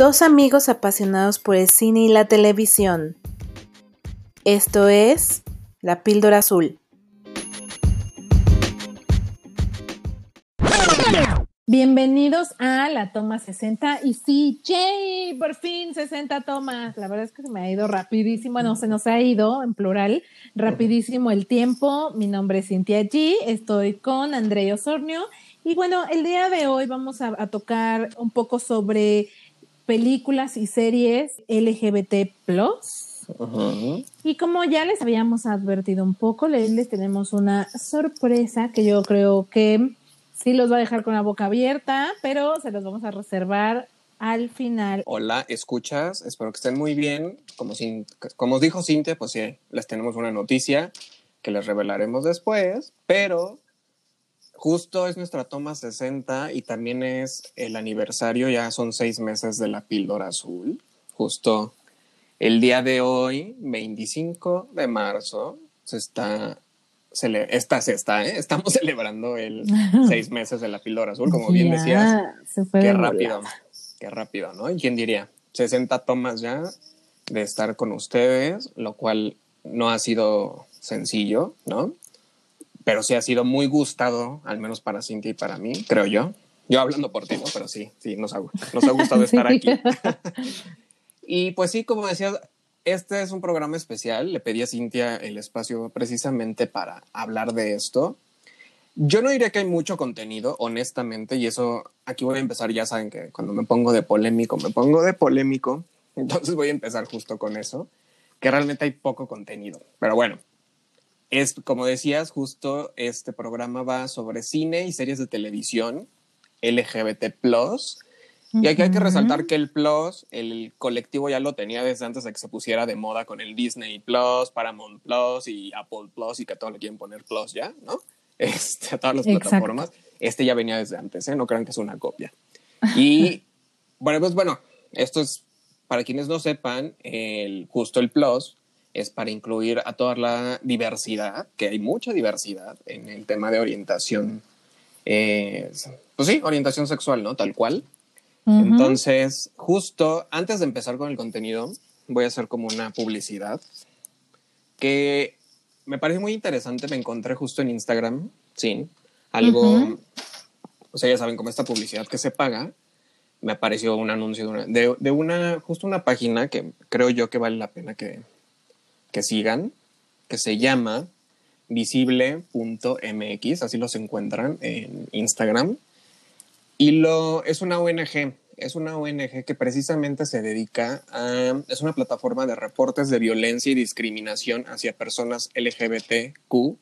Dos amigos apasionados por el cine y la televisión. Esto es La Píldora Azul. Bienvenidos a la toma 60 y sí, Jay, por fin 60 tomas. La verdad es que se me ha ido rapidísimo, no se nos ha ido en plural, rapidísimo el tiempo. Mi nombre es Cintia G, estoy con André Osornio y bueno, el día de hoy vamos a, tocar un poco sobre películas y series LGBT Y como ya les habíamos advertido un poco, les tenemos una sorpresa que yo creo que sí los va a dejar con la boca abierta, pero se los vamos a reservar al final. Hola, escuchas, espero que estén muy bien. Como, como os dijo Cintia, pues sí, les tenemos una noticia que les revelaremos después, pero justo es nuestra toma 60 y también es el aniversario, ya son seis meses de la píldora azul. Justo el día de hoy, 25 de marzo, se está esta se está, ¿eh? estamos celebrando el seis meses de la píldora azul, como bien decías. qué rápido, qué rápido, ¿no? ¿Y quién diría? 60 tomas ya de estar con ustedes, lo cual no ha sido sencillo, ¿no? Pero sí ha sido muy gustado, al menos para Cintia y para mí, creo yo. Yo hablando por ti, ¿no? Pero sí, sí, nos ha, nos ha gustado estar aquí. y pues sí, como decías, este es un programa especial. Le pedí a Cintia el espacio precisamente para hablar de esto. Yo no diría que hay mucho contenido, honestamente, y eso aquí voy a empezar. Ya saben que cuando me pongo de polémico, me pongo de polémico. Entonces voy a empezar justo con eso, que realmente hay poco contenido. Pero bueno, es como decías, justo este programa va sobre cine y series de televisión LGBT y aquí hay que resaltar que el Plus, el colectivo ya lo tenía desde antes de que se pusiera de moda con el Disney Plus, Paramount Plus y Apple Plus y que a todos le quieren poner Plus ya, ¿no? Este, a todas las plataformas. Este ya venía desde antes, ¿eh? No crean que es una copia. Y bueno, pues bueno, esto es, para quienes no sepan, el, justo el Plus es para incluir a toda la diversidad, que hay mucha diversidad en el tema de orientación, eh, pues sí, orientación sexual, ¿no? Tal cual. Entonces, justo antes de empezar con el contenido, voy a hacer como una publicidad que me parece muy interesante. Me encontré justo en Instagram, sí, algo, o sea, ya saben, como esta publicidad que se paga, me apareció un anuncio de una, de, una, justo una página que creo yo que vale la pena que, que sigan, que se llama visible.mx, así los encuentran en Instagram. Y lo, es una ONG, es una ONG que precisamente se dedica a, es una plataforma de reportes de violencia y discriminación hacia personas LGBTQ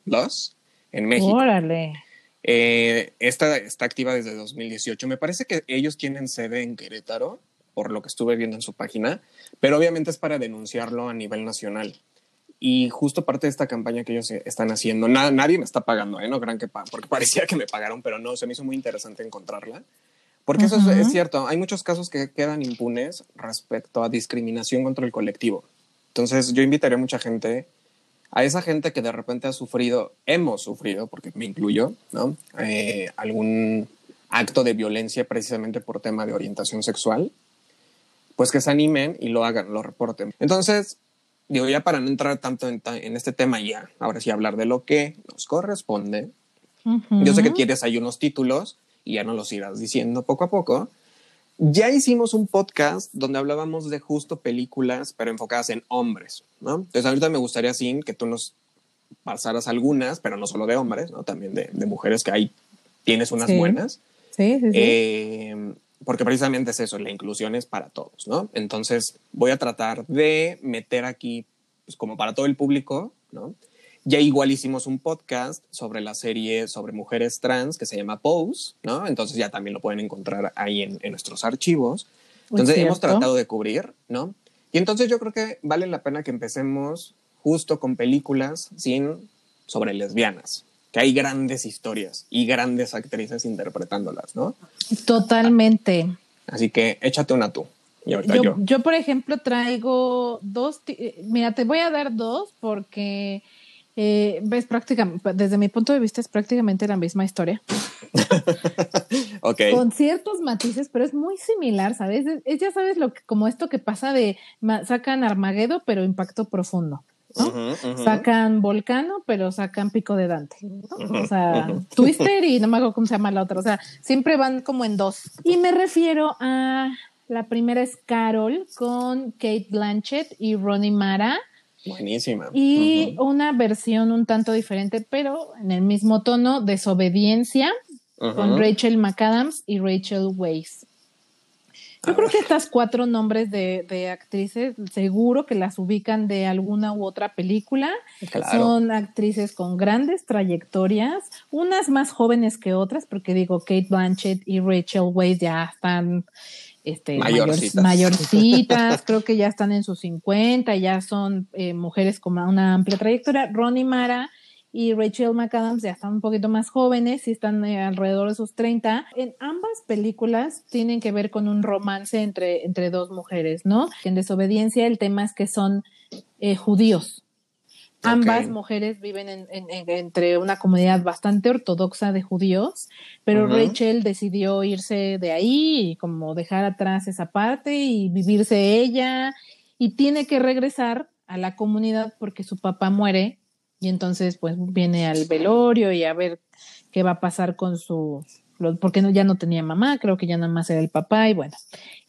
en México. Órale. Eh, esta está activa desde 2018. Me parece que ellos tienen sede en Querétaro, por lo que estuve viendo en su página, pero obviamente es para denunciarlo a nivel nacional. Y justo parte de esta campaña que ellos están haciendo, nadie me está pagando, ¿eh? no crean que porque parecía que me pagaron, pero no, se me hizo muy interesante encontrarla. Porque eso es, cierto, hay muchos casos que quedan impunes respecto a discriminación contra el colectivo. Entonces yo invitaría a mucha gente, a esa gente que de repente ha sufrido, hemos sufrido, porque me incluyo, ¿no? Eh, algún acto de violencia precisamente por tema de orientación sexual, pues que se animen y lo hagan, lo reporten. Entonces, digo, ya para no entrar tanto en, este tema ya, ahora sí hablar de lo que nos corresponde. Yo sé que quieres hay unos títulos, y ya no los irás diciendo poco a poco. Ya hicimos un podcast donde hablábamos de justo películas, pero enfocadas en hombres, ¿no? Entonces ahorita me gustaría, Sin, que tú nos pasaras algunas, pero no solo de hombres, ¿no? También de, mujeres que hay, tienes unas buenas. Sí, sí, sí. Eh, porque precisamente es eso, la inclusión es para todos, ¿no? Entonces voy a tratar de meter aquí, pues como para todo el público, ¿no? Ya igual hicimos un podcast sobre la serie sobre mujeres trans que se llama Pose, ¿no? Entonces ya también lo pueden encontrar ahí en, nuestros archivos. Entonces hemos tratado de cubrir, ¿no? Y entonces yo creo que vale la pena que empecemos justo con películas sin sobre lesbianas, que hay grandes historias y grandes actrices interpretándolas, ¿no? Totalmente. Así que échate una tú. yo, yo. yo, por ejemplo, traigo dos. Eh, mira, te voy a dar dos porque eh, ves prácticamente, desde mi punto de vista es prácticamente la misma historia. ok. Con ciertos matices, pero es muy similar, ¿sabes? Es, ya sabes lo que, como esto que pasa de sacan Armagedo, pero impacto profundo. ¿No? Sacan Volcano, pero sacan Pico de Dante. O sea, Twister y no me acuerdo cómo se llama la otra. O sea, siempre van como en dos. Y me refiero a la primera es Carol con Kate Blanchett y Ronnie Mara. Buenísima. Y una versión un tanto diferente, pero en el mismo tono, Desobediencia, con Rachel McAdams y Rachel Weisz. Yo creo que estas cuatro nombres de, actrices, seguro que las ubican de alguna u otra película. Son actrices con grandes trayectorias, unas más jóvenes que otras, porque digo, Kate Blanchett y Rachel Weisz ya están este, mayorcitas. creo que ya están en sus 50, ya son eh, mujeres con una amplia trayectoria. Ronnie Mara y Rachel McAdams ya están un poquito más jóvenes y están eh, alrededor de sus 30. En ambas películas tienen que ver con un romance entre, entre dos mujeres, ¿no? En Desobediencia el tema es que son eh, judíos. Ambas mujeres viven en, entre una comunidad bastante ortodoxa de judíos, pero Rachel decidió irse de ahí y como dejar atrás esa parte y vivirse ella y tiene que regresar a la comunidad porque su papá muere y entonces pues viene al velorio y a ver qué va a pasar con su porque ya no tenía mamá, creo que ya nada más era el papá y bueno.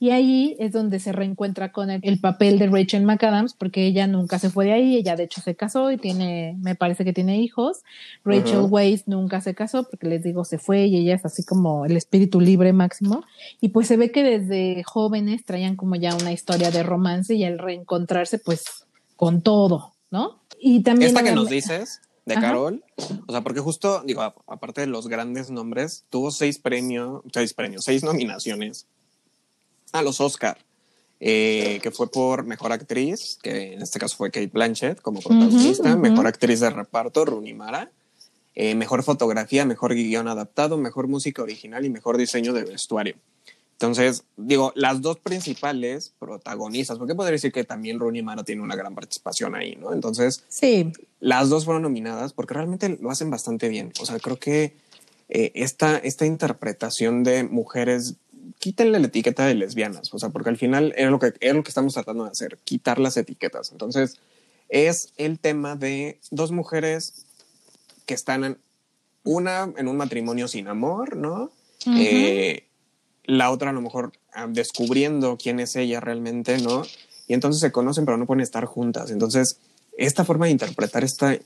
Y ahí es donde se reencuentra con el, papel de Rachel McAdams, porque ella nunca se fue de ahí, ella de hecho se casó y tiene, me parece que tiene hijos. Rachel Weisz nunca se casó, porque les digo, se fue y ella es así como el espíritu libre máximo. Y pues se ve que desde jóvenes traían como ya una historia de romance y al reencontrarse pues con todo, ¿no? Y también... Esta que nos dices de Carol. O sea, porque justo, digo, aparte de los grandes nombres, tuvo seis premios, seis premios, seis nominaciones a los Oscar, eh, que fue por Mejor Actriz, que en este caso fue Kate Blanchett como protagonista, Mejor Actriz de Reparto, Rooney Mara, eh, Mejor Fotografía, Mejor Guión Adaptado, Mejor Música Original y Mejor Diseño de Vestuario. Entonces, digo, las dos principales protagonistas, porque podría decir que también Rooney Mara tiene una gran participación ahí, ¿no? Entonces, sí. las dos fueron nominadas porque realmente lo hacen bastante bien. O sea, creo que eh, esta, esta interpretación de mujeres, quítenle la etiqueta de lesbianas, o sea, porque al final era lo que, era lo que estamos tratando de hacer, quitar las etiquetas. Entonces, es el tema de dos mujeres que están en una en un matrimonio sin amor, ¿no? la otra a lo mejor descubriendo quién es ella realmente, ¿no? Y entonces se conocen, pero no pueden estar juntas. Entonces, esta forma de interpretar esta,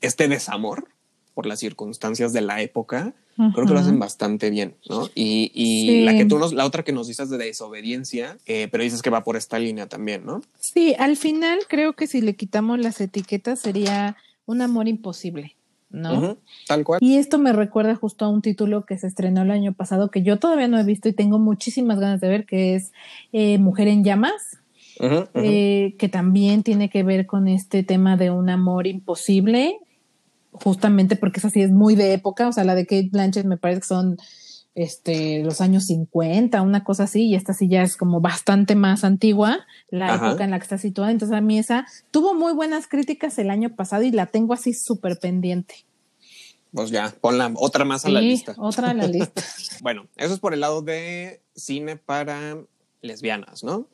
este desamor por las circunstancias de la época, creo que lo hacen bastante bien, ¿no? Y, y la que tú nos, la otra que nos dices de desobediencia, eh, pero dices que va por esta línea también, ¿no? Sí, al final creo que si le quitamos las etiquetas sería un amor imposible. ¿No? tal cual. Y esto me recuerda justo a un título que se estrenó el año pasado que yo todavía no he visto y tengo muchísimas ganas de ver, que es eh, Mujer en Llamas, eh, que también tiene que ver con este tema de un amor imposible, justamente porque esa sí es muy de época, o sea, la de Kate Blanchett me parece que son este, los años 50, una cosa así, y esta sí ya es como bastante más antigua, la época en la que está situada. Entonces a mí esa tuvo muy buenas críticas el año pasado y la tengo así súper pendiente. Pues ya, ponla otra más a la lista. Otra a la lista. bueno, eso es por el lado de cine para lesbianas, ¿no?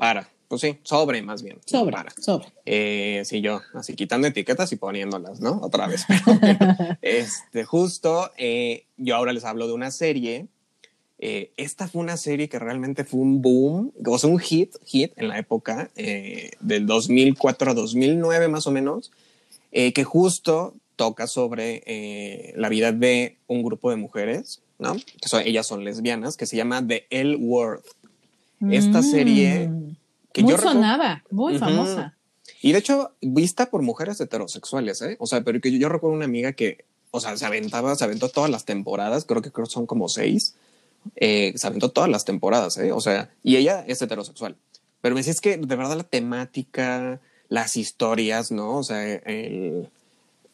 para. Pues sí, sobre más bien. Sobre, sobre. Eh, sí, yo, así quitando etiquetas y poniéndolas, ¿no? Otra vez. este, justo, eh, yo ahora les hablo de una serie. Eh, esta fue una serie que realmente fue un boom, o sea, un hit, hit en la época del 2004 a 2009 más o menos, que justo toca sobre la vida de un grupo de mujeres, ¿no? Que son, ellas son lesbianas, que se llama The L Word. Esta mm. serie muy sonada, muy famosa. Y de hecho, vista por mujeres heterosexuales, ¿eh? O sea, pero que yo, recuerdo una amiga que, o sea, se aventaba, se aventó todas las temporadas, creo que creo son como seis, eh, se aventó todas las temporadas, ¿eh? O sea, y ella es heterosexual. Pero me decía, es que de verdad la temática, las historias, ¿no? O sea,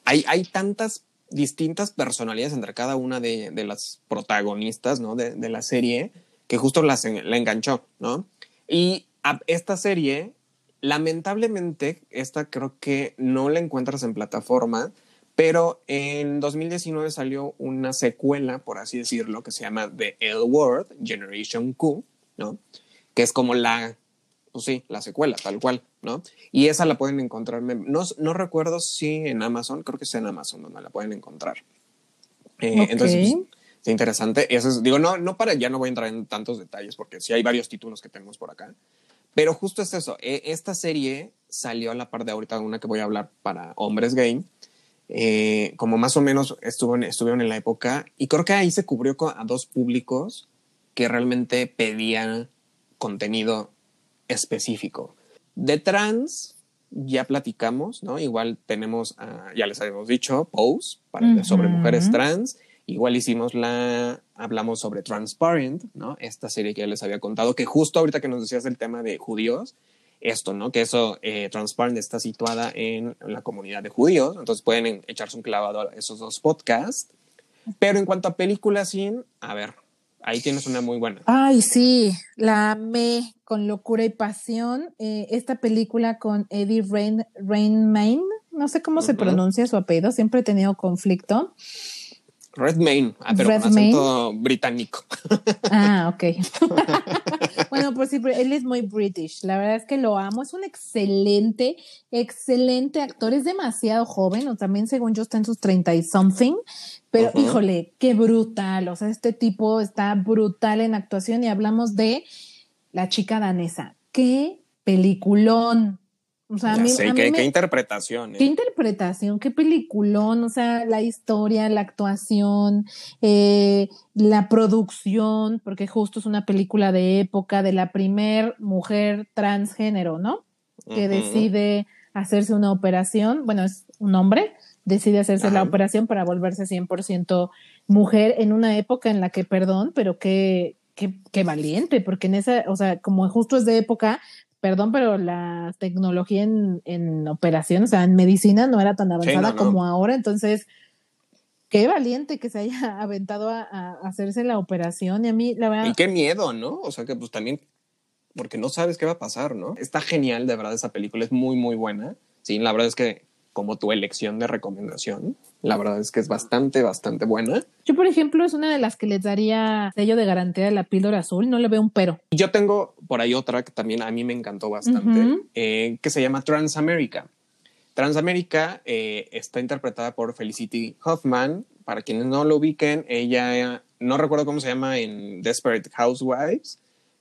hay, hay tantas distintas personalidades entre cada una de, de las protagonistas, ¿no? De, de, la serie, que justo las, la enganchó, ¿no? Y esta serie, lamentablemente, esta creo que no la encuentras en plataforma, Pero en 2019 salió una secuela, por así decirlo, que se llama The L Word, Generation Q, ¿no? Que es como la, pues sí, la secuela, tal cual, ¿no? Y esa la pueden encontrar, no, no recuerdo si en Amazon, creo que es en Amazon donde la pueden encontrar. Eh, entonces, pues, es interesante. Eso es, digo, no, no para, ya no voy a entrar en tantos detalles porque sí hay varios títulos que tenemos por acá. Pero justo es eso. E, esta serie salió a la par de ahorita una que voy a hablar para Hombres Game eh, como más o menos estuvo estuvieron en la época y creo que ahí se cubrió a dos públicos que realmente pedían contenido específico. De trans ya platicamos, ¿no? Igual tenemos, ya les habíamos dicho, Pose para, sobre mujeres trans. Igual hicimos la, hablamos sobre Transparent, ¿no? Esta serie que ya les había contado, que justo ahorita que nos decías el tema de judíos, esto, ¿no? Que eso, eh, Transparent está situada en la comunidad de judíos, entonces pueden echarse un clavado a esos dos podcasts. Pero en cuanto a películas sin, a ver, ahí tienes una muy buena. Ay, sí, la amé con locura y pasión. Eh, esta película con Eddie Rain, Rainmain, no sé cómo se pronuncia su apellido, siempre he tenido conflicto. Redmayne, ah, pero con acento británico. Ah, ok. bueno, pues sí, él es muy british. La verdad es que lo amo. Es un excelente, excelente actor. Es demasiado joven, o también según yo está en sus 30 y something. Pero híjole, qué brutal. O sea, este tipo está brutal en actuación y hablamos de la chica danesa. Qué peliculón. O sea, a mí, sé, qué, interpretación. Qué ¿eh? interpretación, qué peliculón, o sea, la historia, la actuación, eh, la producción, porque justo es una película de época de la primer mujer transgénero, ¿no? Que decide hacerse una operación, bueno, es un hombre, decide hacerse la operación para volverse 100% mujer en una época en la que, perdón, pero qué, qué, qué, valiente, porque en esa, o sea, como justo es de época, perdón, pero la tecnología en, en operación, o sea, en medicina no era tan avanzada como ahora, entonces, qué valiente que se haya aventado a, hacerse la operación y a mí, la verdad... Y qué miedo, ¿no? O sea, que pues también, porque no sabes qué va a pasar, ¿no? Está genial, de verdad, esa película es muy, muy buena. Sí, la verdad es que como tu elección de recomendación. La verdad es que es bastante, bastante buena. Yo, por ejemplo, es una de las que les daría sello de garantía de la píldora azul. No le veo un pero. Yo tengo por ahí otra que también a mí me encantó bastante, eh, que se llama Transamérica. Transamérica eh, está interpretada por Felicity Hoffman. Para quienes no lo ubiquen, ella no recuerdo cómo se llama en Desperate Housewives,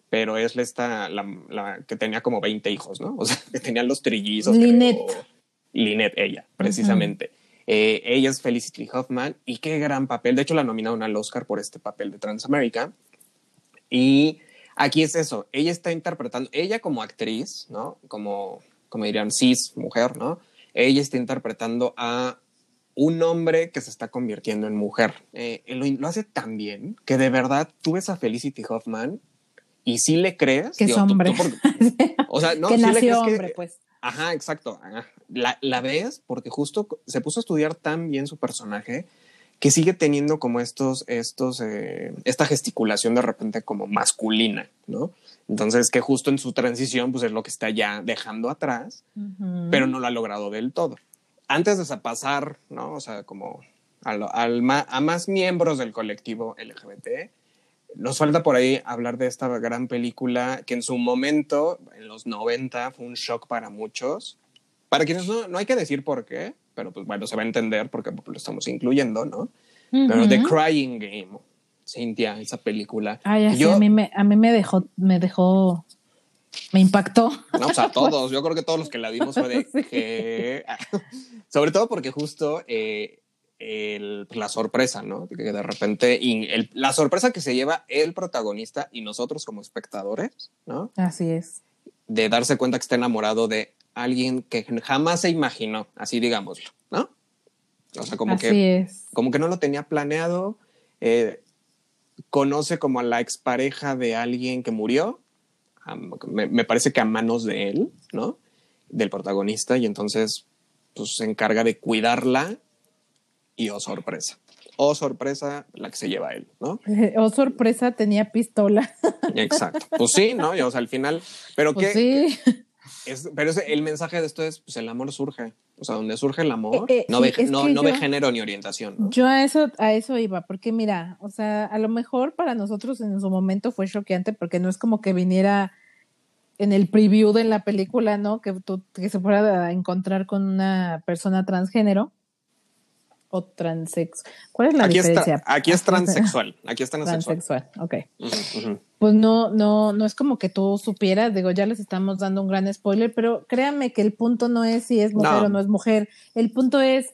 pero es esta, la, que tenía como 20 hijos, ¿no? O sea, que tenían los trillizos. Lynette. Lynette, ella, precisamente. Eh, ella es Felicity Hoffman y qué gran papel. De hecho, la nominaron al Oscar por este papel de Transamérica. Y aquí es eso, ella está interpretando, ella como actriz, ¿no? Como, como dirían, cis, mujer, ¿no? Ella está interpretando a un hombre que se está convirtiendo en mujer. Eh, lo, hace tan bien que de verdad tú ves a Felicity Hoffman y sí le crees. Que es hombre. o sea, no, que nació hombre, pues. Ajá, exacto. La, la, ves porque justo se puso a estudiar tan bien su personaje que sigue teniendo como estos, estos, eh, esta gesticulación de repente como masculina, ¿no? Entonces que justo en su transición pues es lo que está ya dejando atrás, pero no lo ha logrado del todo. Antes de pasar, ¿no? O sea, como al, a más miembros del colectivo LGBT, nos falta por ahí hablar de esta gran película que en su momento, en los 90, fue un shock para muchos. Para quienes no, no hay que decir por qué, pero pues bueno, se va a entender porque lo estamos incluyendo, ¿no? Pero The Crying Game, Cintia, esa película. Ay, a, mí me, a mí me dejó, me dejó, me impactó. No, o sea, todos, yo creo que todos los que la vimos fue de que... Sobre todo porque justo... Eh, el, la sorpresa, ¿no? Que de repente, y la sorpresa que se lleva el protagonista y nosotros como espectadores, ¿no? Así es. De darse cuenta que está enamorado de alguien que jamás se imaginó, así digámoslo, ¿no? O sea, como que, como que no lo tenía planeado, eh, conoce como a la expareja de alguien que murió, me, me, parece que a manos de él, ¿no? Del protagonista, y entonces pues se encarga de cuidarla y oh sorpresa. Oh sorpresa, la que se lleva él, ¿no? Oh sorpresa, tenía pistola. Exacto. Pues sí, ¿no? Y, o sea, al final, pero pues Sí. es, pero el mensaje de esto es, pues el amor surge. O sea, donde surge el amor, eh, eh, no, ve, no, no ve género ni orientación. Yo a eso, a eso iba, porque mira, o sea, a lo mejor para nosotros en su momento fue choqueante porque no es como que viniera en el preview de la película, ¿no? Que, que se fuera a encontrar con una persona transgénero o transex. ¿Cuál es la diferencia? aquí es transexual. Aquí es transexual. ok. Pues no, no, no es como que tú supieras, digo, ya les estamos dando un gran spoiler, pero créanme que el punto no es si es mujer o no es mujer. El punto es,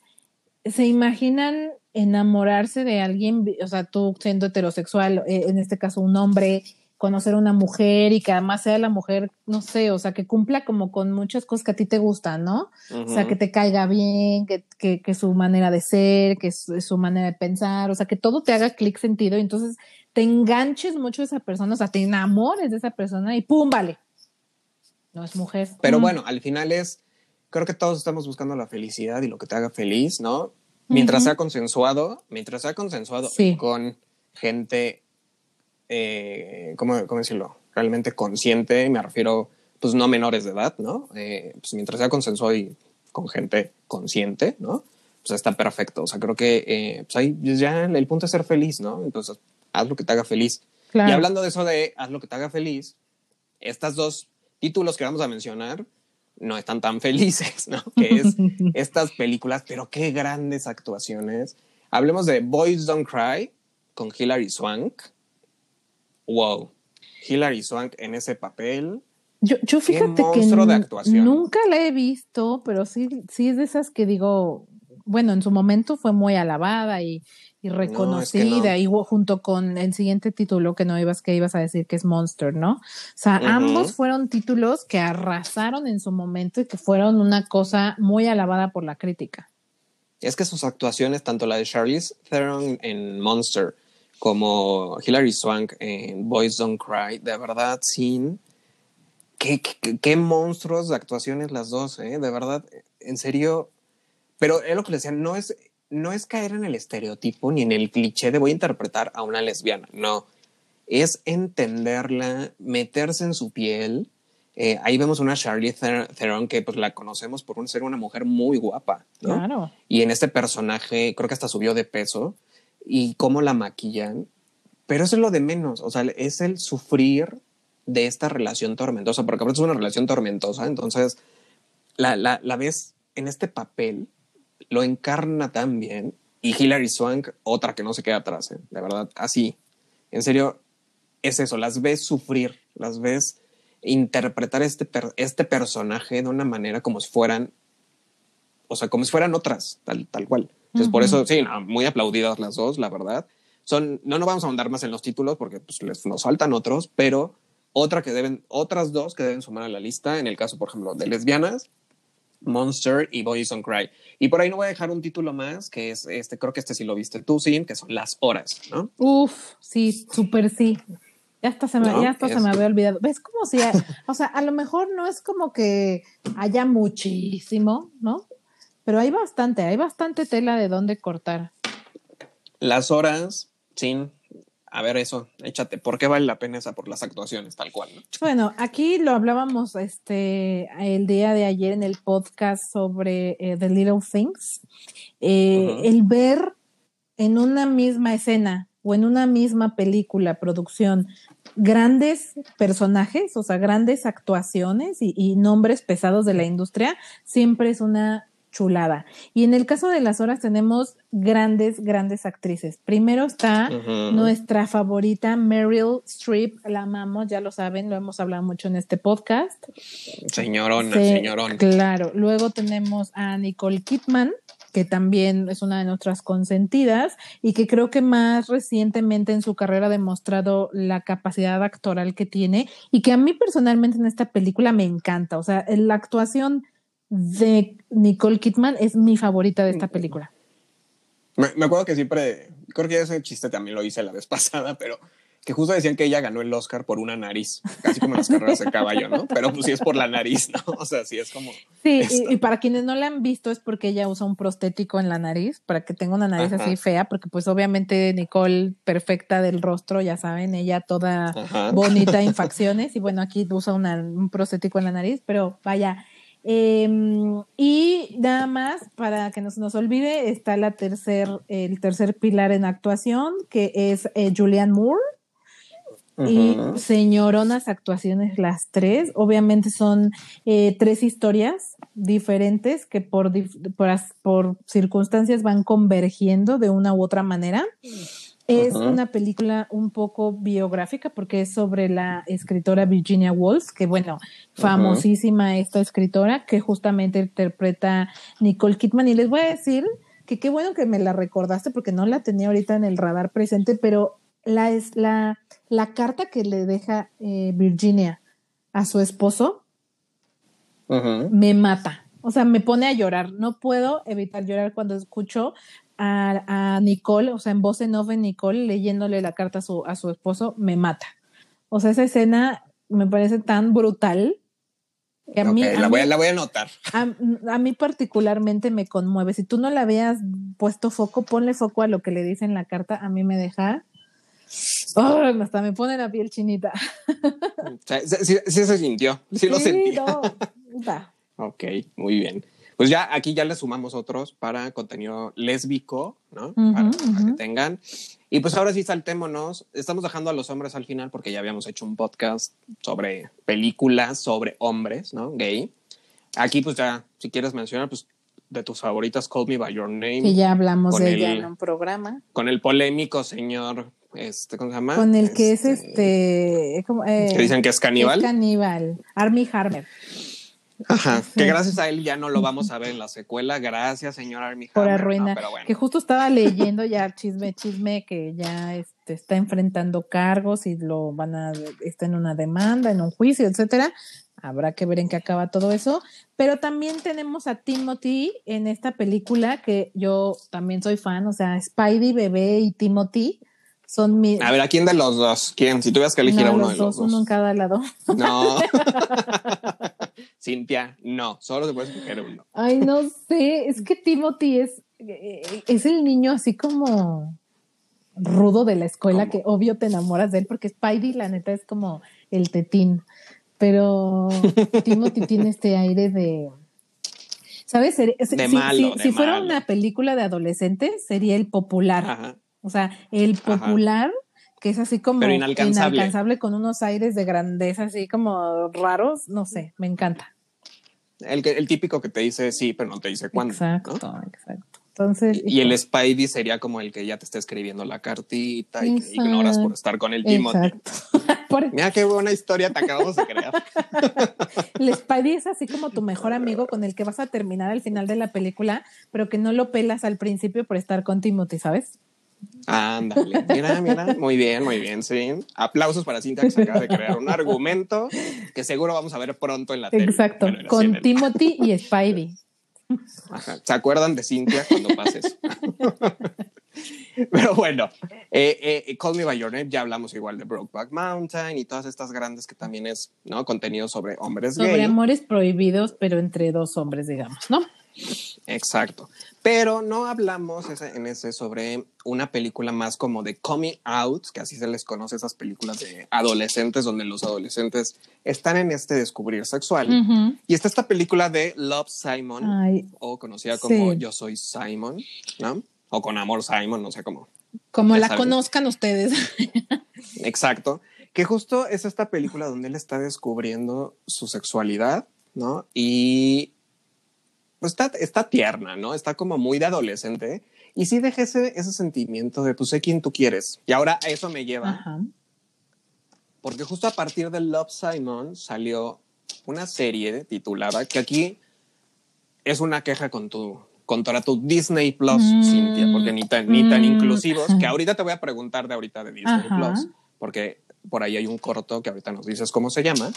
¿se imaginan enamorarse de alguien, o sea, tú siendo heterosexual, eh, en este caso un hombre, conocer a una mujer y que además sea la mujer, no sé, o sea, que cumpla como con muchas cosas que a ti te gustan, ¿no? O sea, que te caiga bien, que, que, que su manera de ser, que su, su, manera de pensar, o sea, que todo te haga clic sentido y entonces te enganches mucho a esa persona, o sea, te enamores de esa persona y ¡pum! Vale. No es mujer. Pero bueno, al final es, creo que todos estamos buscando la felicidad y lo que te haga feliz, ¿no? Mientras sea consensuado, mientras sea consensuado con gente eh, ¿cómo, decirlo? Realmente consciente, me refiero, pues no menores de edad, ¿no? Eh, pues mientras sea consensuado y con gente consciente, ¿no? Pues está perfecto. O sea, creo que eh, pues ahí ya el punto es ser feliz, ¿no? Entonces, haz lo que te haga feliz. Y hablando de eso de haz lo que te haga feliz, estas dos títulos que vamos a mencionar no están tan felices, ¿no? Que es estas películas, pero qué grandes actuaciones. Hablemos de Boys Don't Cry con Hilary Swank, wow, Hilary Swank en ese papel. Yo, yo fíjate que nunca la he visto, pero sí, sí es de esas que digo, bueno, en su momento fue muy alabada y, reconocida, y junto con el siguiente título que no ibas, que ibas a decir que es Monster, ¿no? O sea, ambos fueron títulos que arrasaron en su momento y que fueron una cosa muy alabada por la crítica. Es que sus actuaciones, tanto la de Charlize Theron en Monster como Hilary Swank en Boys Don't Cry, de verdad, sin... Qué, qué, monstruos de actuaciones las dos, ¿eh? De verdad, en serio. Pero es lo que le decía, no es, no es caer en el estereotipo ni en el cliché de voy a interpretar a una lesbiana, no. Es entenderla, meterse en su piel. Eh, ahí vemos una Charlie Theron que pues la conocemos por ser una mujer muy guapa, Claro. Y en este personaje creo que hasta subió de peso y cómo la maquillan, pero eso es lo de menos, o sea, es el sufrir de esta relación tormentosa, porque es una relación tormentosa, entonces la, la, la ves en este papel, lo encarna tan bien, y Hilary Swank, otra que no se queda atrás, ¿eh? de verdad, así, en serio, es eso, las ves sufrir, las ves interpretar este, este personaje de una manera como si fueran, o sea, como si fueran otras, tal, tal cual. Entonces, por eso, sí, muy aplaudidas las dos, la verdad. Son, no nos vamos a ahondar más en los títulos porque pues, les, nos faltan otros, pero otra que deben, otras dos que deben sumar a la lista, en el caso, por ejemplo, de lesbianas, Monster y Boys on Cry. Y por ahí no voy a dejar un título más, que es este, creo que este sí lo viste tú, Sin, que son Las Horas, ¿no? Uf, sí, súper sí. Ya hasta se me, ya hasta se me había olvidado. ¿Ves como si, o sea, a lo mejor no es como que haya muchísimo, ¿no? Pero hay bastante, hay bastante tela de dónde cortar. Las horas, sin, a ver eso, échate, ¿por qué vale la pena esa por las actuaciones tal cual? Bueno, aquí lo hablábamos este el día de ayer en el podcast sobre eh, The Little Things. Eh, el ver en una misma escena o en una misma película, producción, grandes personajes, o sea, grandes actuaciones y nombres pesados de la industria, siempre es una chulada. Y en el caso de las horas tenemos grandes, grandes actrices. Primero está nuestra favorita Meryl Streep, la amamos, ya lo saben, lo hemos hablado mucho en este podcast. Señorona, señorona. Claro, luego tenemos a Nicole Kidman, que también es una de nuestras consentidas y que creo que más recientemente en su carrera ha demostrado la capacidad actoral que tiene y que a mí personalmente en esta película me encanta. O sea, la actuación de Nicole Kidman es mi favorita de esta película. Me, acuerdo que siempre, creo que ese chiste también lo hice la vez pasada, pero que justo decían que ella ganó el Oscar por una nariz, casi como en las carreras de caballo, ¿no? Pero pues sí es por la nariz, ¿no? O sea, sí es como... Sí, y, y, para quienes no la han visto es porque ella usa un prostético en la nariz, para que tenga una nariz Ajá. así fea, porque pues obviamente Nicole perfecta del rostro, ya saben, ella toda Ajá. bonita en facciones, y bueno, aquí usa una, un prostético en la nariz, pero vaya... Eh, y nada más, para que no se nos olvide, está la tercer, el tercer pilar en actuación, que es eh, Julianne Moore, Uh -huh. Y señoronas actuaciones las tres. Obviamente son eh, tres historias diferentes que por, por, por, circunstancias van convergiendo de una u otra manera. Es uh -huh. una película un poco biográfica porque es sobre la escritora Virginia Woolf, que bueno, famosísima uh -huh. esta escritora que justamente interpreta Nicole Kidman. Y les voy a decir que qué bueno que me la recordaste porque no la tenía ahorita en el radar presente, pero la, es, la, la carta que le deja eh, Virginia a su esposo uh -huh. me mata. O sea, me pone a llorar. No puedo evitar llorar cuando escucho a, a, Nicole, o sea, en voz en off en Nicole, leyéndole la carta a su, a su esposo, me mata. O sea, esa escena me parece tan brutal. Que a okay, mí, la, voy a, la voy a anotar. A, a, mí particularmente me conmueve. Si tú no le habías puesto foco, ponle foco a lo que le dice en la carta. A mí me deja Oh, hasta me pone la piel chinita. Sí, sí, sí se sintió, sí, lo sentí. No. ok, muy bien. Pues ya aquí ya le sumamos otros para contenido lésbico, ¿no? Uh -huh, para, para uh -huh. que tengan. Y pues ahora sí saltémonos. Estamos dejando a los hombres al final porque ya habíamos hecho un podcast sobre películas sobre hombres, ¿no? Gay. Aquí pues ya, si quieres mencionar, pues de tus favoritas, Call Me By Your Name. Que ya hablamos de ella en un programa. Con el polémico señor este, ¿cómo se llama? Con el que este, es este. Eh, que dicen que es caníbal. Es caníbal. Army Harmer. Ajá, sí. que gracias a él ya no lo vamos a ver en la secuela. Gracias, señor Army Por arruinar. No, bueno. Que justo estaba leyendo ya chisme, chisme, que ya este, está enfrentando cargos y lo van a. está en una demanda, en un juicio, etcétera. Habrá que ver en qué acaba todo eso. Pero también tenemos a Timothy en esta película que yo también soy fan, o sea, Spidey, Bebé y Timothy son mis. A ver, ¿a quién de los dos? ¿Quién? Si tuvieras que elegir no, a uno los de los dos, dos. Uno en cada lado. No. Cintia, no. Solo te puedes escoger uno. Ay, no sé. Es que Timothy es, es el niño así como rudo de la escuela, ¿Cómo? que obvio te enamoras de él, porque Spidey, la neta, es como el tetín. Pero Timothy tiene este aire de. ¿Sabes? De si, malo, si, de si fuera una película de adolescentes, sería el popular. Ajá. O sea, el popular, Ajá. que es así como Pero inalcanzable. inalcanzable. con unos aires de grandeza así como raros, no sé, me encanta. El, el típico que te dice sí, pero no te dice cuándo. Exacto, ¿no? exacto. Entonces, y, y, el Spidey sería como el que ya te está escribiendo la cartita y que ignoras por estar con el Timothy. Mira qué buena historia te acabamos de crear. el Spidey es así como tu mejor amigo con el que vas a terminar al final de la película, pero que no lo pelas al principio por estar con Timothy, ¿sabes? Ándale, mira, mira, muy bien, muy bien, sí. Aplausos para Cintia que se acaba de crear un argumento que seguro vamos a ver pronto en la tele. Exacto, bueno, con Timothy y Spidey. Ajá. ¿Se acuerdan de Cintia cuando pase eso? Pero bueno, eh, eh, Call Me By Your Name, ya hablamos igual de Brokeback Mountain y todas estas grandes que también es, ¿no? Contenido sobre hombres sobre gay. amores prohibidos, pero entre dos hombres, digamos, ¿no? Exacto. Pero no hablamos en ese sobre una película más como de coming out, que así se les conoce esas películas de adolescentes, donde los adolescentes están en este descubrir sexual. Uh -huh. Y está esta película de Love Simon, Ay, o conocida como sí. Yo Soy Simon, ¿no? O con Amor Simon, no sé cómo. Como la saben. conozcan ustedes. Exacto. Que justo es esta película donde él está descubriendo su sexualidad, ¿no? Y pues está, está tierna, ¿no? Está como muy de adolescente. Y sí deja ese, ese sentimiento de, pues sé quién tú quieres. Y ahora eso me lleva. Ajá. Porque justo a partir de Love Simon salió una serie titulada que aquí es una queja con tu contra tu Disney Plus, mm. Cintia, porque ni tan, ni tan mm. inclusivos, que ahorita te voy a preguntar de ahorita de Disney Ajá. Plus, porque por ahí hay un corto que ahorita nos dices cómo se llama,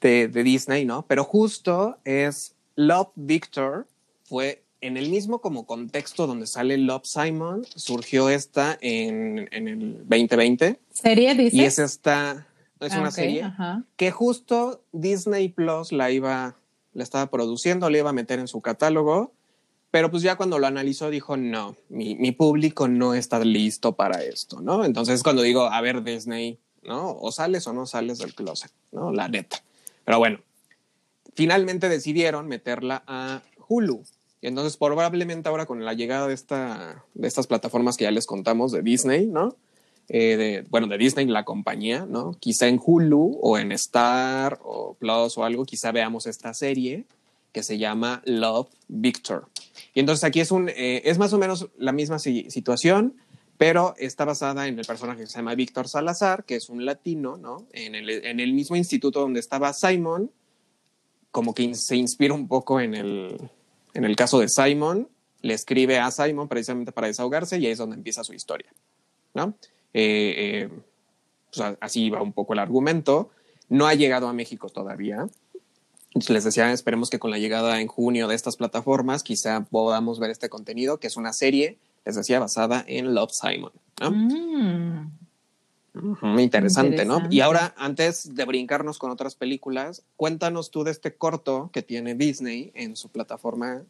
de, de Disney, ¿no? Pero justo es Love Victor fue en el mismo como contexto donde sale Love Simon, surgió esta en, en el 2020. ¿Serie, dice? Y es esta, es Ah, una ok, serie ajá. que justo Disney Plus la iba, la estaba produciendo, la iba a meter en su catálogo, pero pues ya cuando lo analizó dijo, no, mi, mi público no está listo para esto, ¿no? Entonces cuando digo, a ver Disney, ¿no? O sales o no sales del closet, ¿no? La neta. Pero bueno, finalmente decidieron meterla a Hulu. Y entonces probablemente ahora con la llegada de, esta, de estas plataformas que ya les contamos de Disney, ¿no? Eh, bueno, de Disney, la compañía, ¿no? Quizá en Hulu o en Star o Plus o algo, quizá veamos esta serie que se llama Love Victor. Y entonces aquí es un, eh, es más o menos la misma si- situación, pero está basada en el personaje que se llama Víctor Salazar, que es un latino, ¿no? En el, en el mismo instituto donde estaba Simon, como que se inspira un poco en el, en el caso de Simon, le escribe a Simon precisamente para desahogarse y ahí es donde empieza su historia, ¿no? Eh, eh, pues así va un poco el argumento. No ha llegado a México todavía. Entonces les decía, esperemos que con la llegada en junio de estas plataformas quizá podamos ver este contenido, que es una serie, les decía, basada en Love Simon, ¿no? Mm. Interesante, ¿no? Y ahora, antes de brincarnos con otras películas, cuéntanos tú de este corto que tiene Disney en su plataforma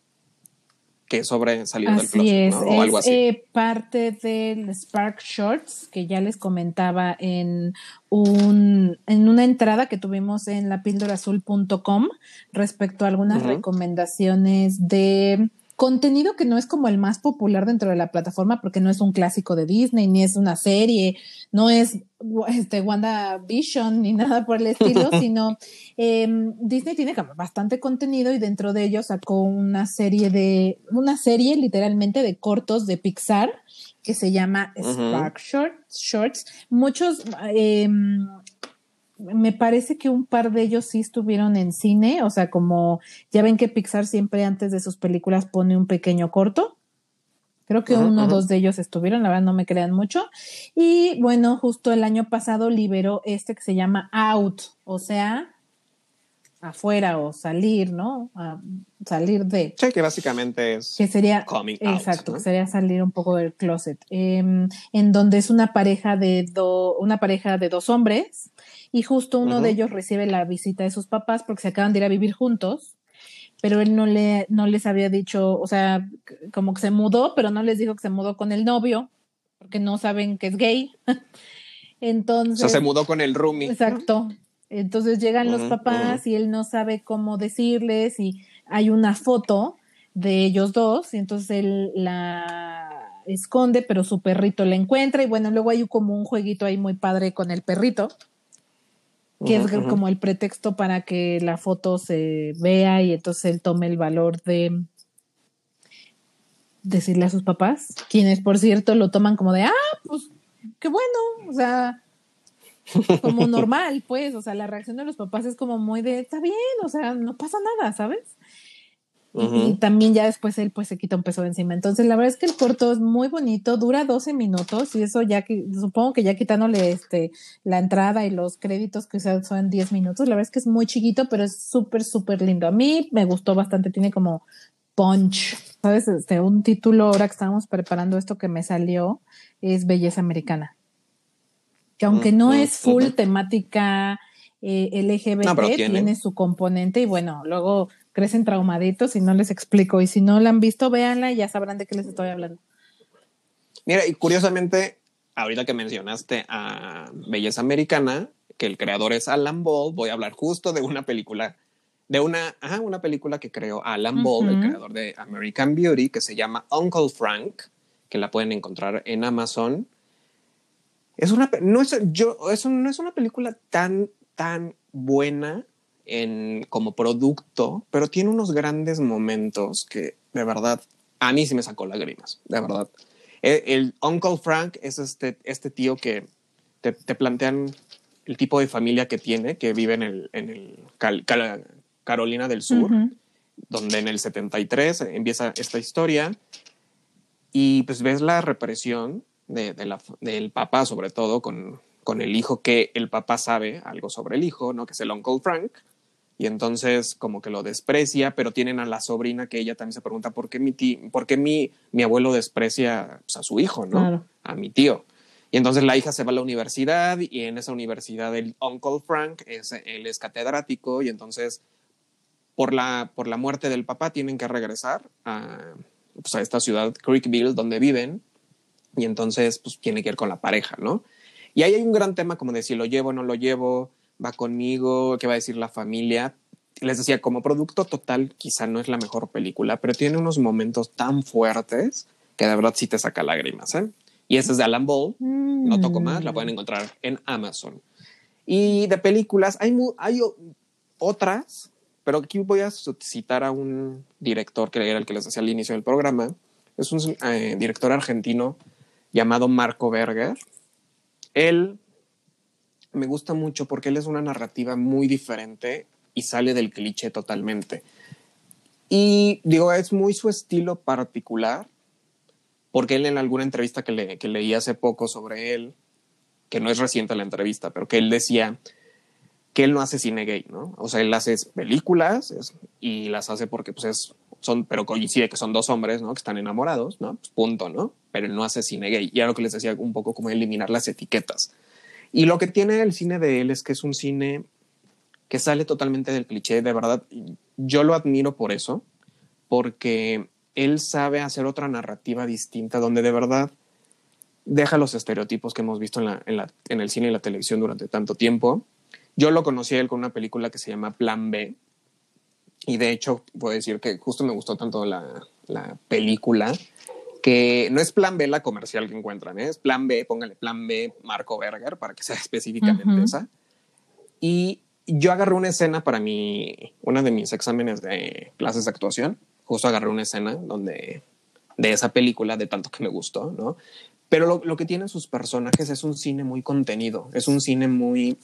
que es sobre salir del closet, es, ¿no? O algo es así. eh, parte del Spark Shorts que ya les comentaba en un en una entrada que tuvimos en lapildorazul.com respecto a algunas recomendaciones de contenido que no es como el más popular dentro de la plataforma porque no es un clásico de Disney ni es una serie, no es este WandaVision ni nada por el estilo, sino eh, Disney tiene bastante contenido y dentro de ellos sacó una serie de, una serie literalmente de cortos de Pixar que se llama. Spark Shorts. Shorts. Muchos, eh, me parece que un par de ellos sí estuvieron en cine, o sea, como ya ven que Pixar siempre antes de sus películas pone un pequeño corto. Creo que uno o dos de ellos estuvieron, la verdad no me crean mucho. Y bueno, justo el año pasado liberó este que se llama Out, o sea, afuera o salir, ¿no? A salir de, Sí, que básicamente es que sería, coming out, exacto, ¿no? que sería salir un poco del closet, Em, en donde es una pareja de do- una pareja de dos hombres y justo uno de ellos recibe la visita de sus papás porque se acaban de ir a vivir juntos pero él no le no les había dicho, o sea, como que se mudó, pero no les dijo que se mudó con el novio, porque no saben que es gay. O Entonces, sea, se mudó con el roomie. exacto. Entonces llegan los papás y él no sabe cómo decirles y hay una foto de ellos dos y entonces él la esconde, pero su perrito la encuentra y bueno, luego hay como un jueguito ahí muy padre con el perrito que es como el pretexto para que la foto se vea y entonces él tome el valor de decirle a sus papás, quienes por cierto lo toman como de, ah, pues qué bueno, o sea, como normal, pues, o sea, la reacción de los papás es como muy de, está bien, o sea, no pasa nada, ¿sabes? Y- también ya después él pues se quita un peso de encima. Entonces la verdad es que el corto es muy bonito, dura 12 minutos y eso ya que supongo que ya quitándole este la entrada y los créditos que son- son 10 minutos, la verdad es que es muy chiquito, pero es súper súper lindo. A mí me gustó bastante, tiene como punch. ¿Sabes? Este, un título ahora que estábamos preparando esto que me salió es Belleza Americana. Que aunque no Ujú, es full temática eh, LGBT, No, pero tiene. tiene. su componente y bueno, luego crecen traumaditos y no les explico. Y si no la han visto, véanla y ya sabrán de qué les estoy hablando. Mira, y curiosamente, ahorita que mencionaste a Belleza Americana, que el creador es Alan Ball, voy a hablar justo de una película, de una, ajá, una película que creó Alan Ball, el creador de American Beauty, que se llama Uncle Frank, que la pueden encontrar en Amazon. Es una, no es, yo, es un- no es una película tan, tan buena en, como producto, pero tiene unos grandes momentos que de verdad a mí sí me sacó lágrimas, de verdad. El, el Uncle Frank es este, este tío que te, te plantean el tipo de familia que tiene, que vive en el, en el Cal- Cal- Carolina del Sur, Ujú. donde en el 73 empieza esta historia y pues ves la represión de, de la- del papá, sobre todo con, con el hijo, que el papá sabe algo sobre el hijo, ¿no? que es el Uncle Frank, y entonces como que lo desprecia, pero tienen a la sobrina que ella también se pregunta por qué mi, tío, por qué mi, mi abuelo desprecia pues, a su hijo, ¿no? A mi tío. Y entonces la hija se va a la universidad y en esa universidad el Uncle Frank, es, él es catedrático y entonces por la, por la muerte del papá tienen que regresar a, pues, a esta ciudad, Creekville, donde viven y entonces pues tiene que ir con la pareja, ¿no? Y ahí hay un gran tema como de si lo llevo o no lo llevo, va conmigo, qué va a decir la familia. Les decía, como producto total, quizá no es la mejor película, pero tiene unos momentos tan fuertes que de verdad sí te saca lágrimas. ¿eh? Y esa es de Alan Ball. No toco más, la pueden encontrar en Amazon. Y de películas, hay, hay otras, pero aquí voy a citar a un director que era el que les decía al inicio del programa. Es un eh, director argentino llamado Marco Berger. Él me gusta mucho porque él es una narrativa muy diferente y sale del cliché totalmente. Y digo, es muy su estilo particular, porque él en alguna entrevista que, le, que leí hace poco sobre él, que no es reciente la entrevista, pero que él decía que él no hace cine gay, ¿no? O sea, él hace películas y las hace porque pues es, son, pero coincide que son dos hombres, ¿no? Que están enamorados, ¿no? Pues punto, ¿no? Pero él no hace cine gay. Y era lo que les decía un poco como eliminar las etiquetas. Y lo que tiene el cine de él es que es un cine que sale totalmente del cliché, de verdad. Yo lo admiro por eso, porque él sabe hacer otra narrativa distinta, donde de verdad deja los estereotipos que hemos visto en, la, en, la, en el cine y la televisión durante tanto tiempo. Yo lo conocí a él con una película que se llama Plan B. Y de hecho, puedo decir que justo me gustó tanto la, la película que no es plan B la comercial que encuentran, ¿eh? es plan B, póngale plan B Marco Berger para que sea específicamente esa. Y yo agarré una escena para mi, una de mis exámenes de clases de actuación, justo agarré una escena donde, de esa película, de tanto que me gustó, ¿no? Pero lo, lo que tienen sus personajes es un cine muy contenido, es un cine muy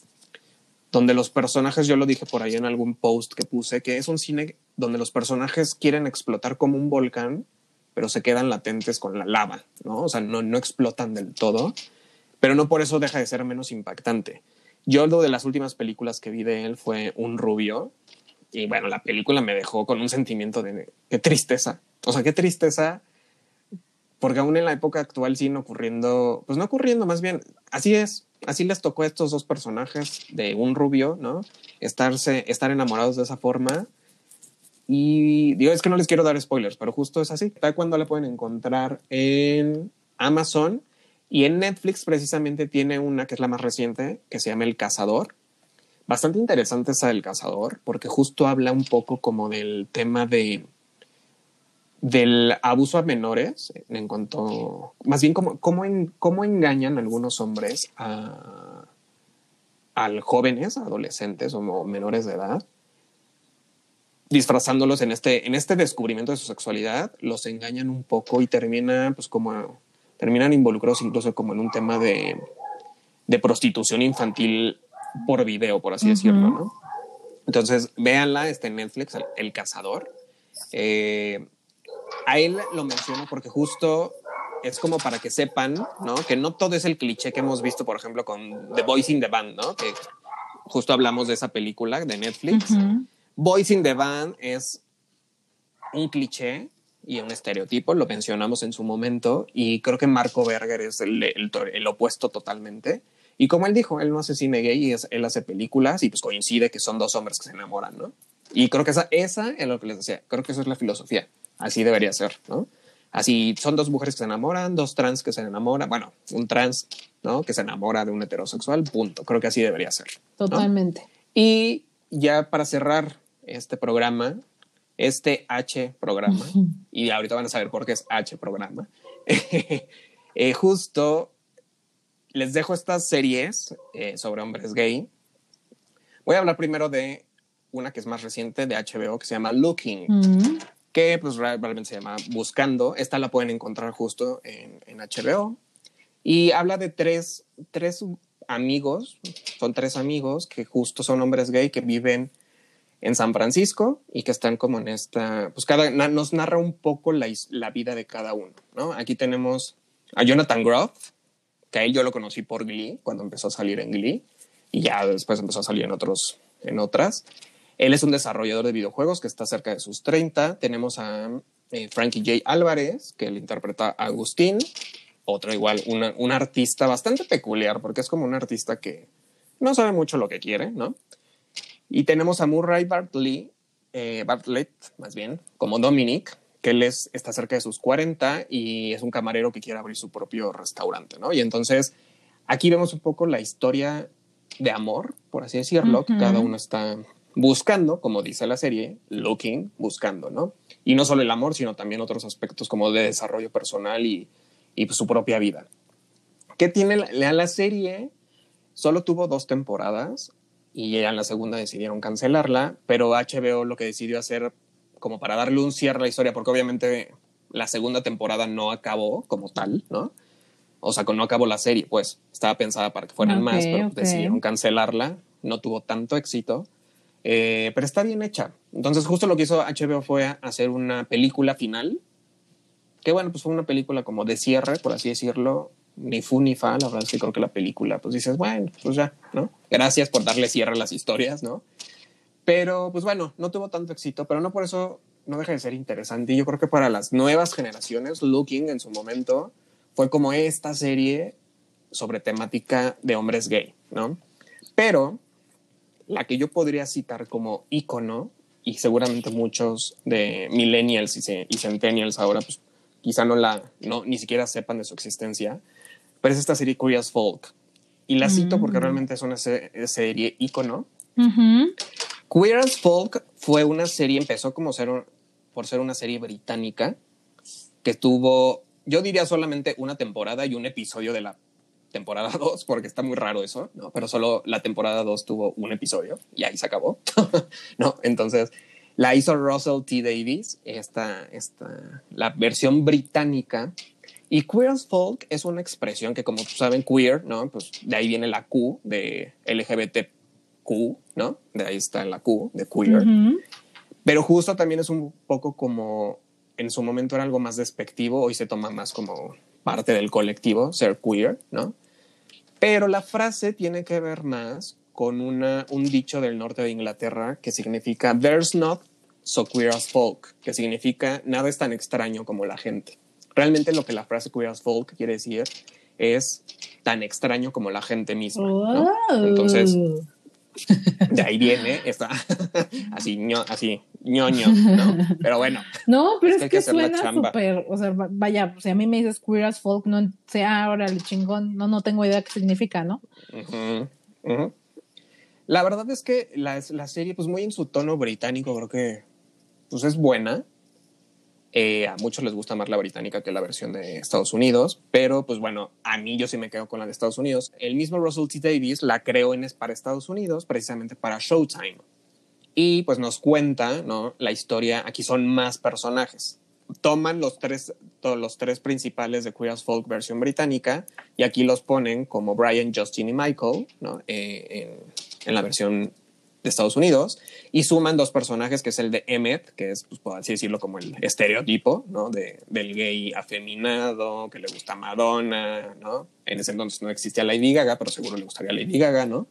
donde los personajes, yo lo dije por ahí en algún post que puse, que es un cine donde los personajes quieren explotar como un volcán, pero se quedan latentes con la lava, ¿no? O sea, no, no explotan del todo, pero no por eso deja de ser menos impactante. Yo lo de las últimas películas que vi de él fue Un Rubio, y bueno, la película me dejó con un sentimiento de qué tristeza, o sea, qué tristeza, porque aún en la época actual siguen ocurriendo, pues no ocurriendo, más bien, así es, así les tocó a estos dos personajes de Un Rubio, ¿no? Estarse, estar enamorados de esa forma y digo, es que no les quiero dar spoilers, pero justo es así. Tal cuando la pueden encontrar en Amazon y en Netflix precisamente tiene una que es la más reciente, que se llama El Cazador. Bastante interesante esa del Cazador, porque justo habla un poco como del tema de del abuso a menores, en cuanto, más bien cómo, en, cómo engañan algunos hombres a, a jóvenes, adolescentes o menores de edad, disfrazándolos en este, en este descubrimiento de su sexualidad, los engañan un poco y terminan, pues como, terminan involucrados incluso como en un tema de, de prostitución infantil por video, por así decirlo, ¿no? Entonces, véanla, está en Netflix, El, Cazador. Eh, a él lo menciono porque justo es como para que sepan, ¿no? Que no todo es el cliché que hemos visto, por ejemplo, con The Boys in the Band, ¿no? Que justo hablamos de esa película de Netflix. Boys in the Band es un cliché y un estereotipo, lo mencionamos en su momento, y creo que Marco Berger es el, el, opuesto totalmente. Y como él dijo, él no hace cine gay, y es, él hace películas y pues coincide que son dos hombres que se enamoran, ¿no? Y creo que esa, esa es lo que les decía, creo que esa es la filosofía, así debería ser, ¿no? Así son dos mujeres que se enamoran, dos trans que se enamoran, bueno, un trans, ¿no? Que se enamora de un heterosexual, punto. Creo que así debería ser. Totalmente. Y ya para cerrar este programa, este H programa, y ahorita van a saber por qué es H programa, eh, justo les dejo estas series eh, sobre hombres gay. Voy a hablar primero de una que es más reciente de HBO que se llama Looking, que pues realmente se llama Buscando. Esta la pueden encontrar justo en, en HBO. Y habla de tres, tres amigos, son tres amigos que justo son hombres gay que viven en San Francisco y que están como en esta, pues cada, nos narra un poco la, la vida de cada uno, ¿no? Aquí tenemos a Jonathan Groff, que a él yo lo conocí por Glee, cuando empezó a salir en Glee, y ya después empezó a salir en, otros, en otras. Él es un desarrollador de videojuegos que está cerca de sus 30. Tenemos a eh, Frankie J. Álvarez, que le interpreta a Agustín, otro igual, un artista bastante peculiar, porque es como un artista que no sabe mucho lo que quiere, ¿no? Y tenemos a Murray Bartley, eh, Bartlett, más bien, como Dominic, que él es, está cerca de sus 40 y es un camarero que quiere abrir su propio restaurante, ¿no? Y entonces aquí vemos un poco la historia de amor, por así decirlo, que cada uno está buscando, como dice la serie, looking, buscando, ¿no? Y no solo el amor, sino también otros aspectos como de desarrollo personal y, y su propia vida. ¿Qué tiene la, la serie? Solo tuvo dos temporadas y ya en la segunda decidieron cancelarla, pero HBO lo que decidió hacer como para darle un cierre a la historia, porque obviamente la segunda temporada no acabó como tal, ¿no? O sea, no acabó la serie, pues estaba pensada para que fueran más, pero decidieron cancelarla, no tuvo tanto éxito, eh, pero está bien hecha. Entonces justo lo que hizo HBO fue hacer una película final, que bueno, pues fue una película como de cierre, por así decirlo, ni fu ni fa, la verdad es que creo que la película, pues dices, bueno, pues ya, ¿no? Gracias por darle cierre a las historias, ¿no? Pero, pues bueno, no tuvo tanto éxito, pero no por eso no deja de ser interesante. Y yo creo que para las nuevas generaciones, Looking en su momento fue como esta serie sobre temática de hombres gay, ¿no? Pero la que yo podría citar como ícono, y seguramente muchos de millennials y, centennials ahora, pues quizá no la, no, ni siquiera sepan de su existencia, pero es esta serie Queer Folk. Y la cito porque mm. realmente es una serie ícono. Queer as Folk fue una serie, empezó como ser, por ser una serie británica que tuvo, yo diría solamente una temporada y un episodio de la temporada 2, porque está muy raro eso, ¿no? Pero solo la temporada 2 tuvo un episodio y ahí se acabó, ¿no? Entonces, la hizo Russell T. Davis, esta, esta, la versión británica y queer as folk es una expresión que, como saben, queer, ¿no? Pues de ahí viene la Q de LGBTQ, ¿no? De ahí está la Q de queer. Pero justo también es un poco como en su momento era algo más despectivo, hoy se toma más como parte del colectivo, ser queer, ¿no? Pero la frase tiene que ver más con una, un dicho del norte de Inglaterra que significa There's not so queer as folk, que significa nada es tan extraño como la gente. Realmente lo que la frase queer as folk quiere decir es tan extraño como la gente misma. Entonces, de ahí viene esta así, así ñoño, ¿no? Pero bueno. No, pero es, que, suena súper, o sea, vaya, si a mí me dices queer as folk, no sé, ahora el chingón, no, no tengo idea qué significa, ¿no? La verdad es que la, la, serie, pues muy en su tono británico, creo que pues es buena. Eh, a muchos les gusta más la británica que la versión de Estados Unidos, pero pues bueno, a mí yo sí me quedo con la de Estados Unidos. El mismo Russell T. Davis la creó en, para Estados Unidos, precisamente para Showtime. Y pues nos cuenta, ¿no? La historia, aquí son más personajes. Toman los tres, todos los tres principales de Queer as Folk versión británica y aquí los ponen como Brian, Justin y Michael, ¿no? Eh, en, en la versión de Estados Unidos y suman dos personajes que es el de Emmet, que es, pues, por así decirlo, como el estereotipo, ¿no? De, del gay afeminado, que le gusta Madonna, ¿no? En ese entonces no existía Lady Gaga, pero seguro le gustaría Lady Gaga, ¿no?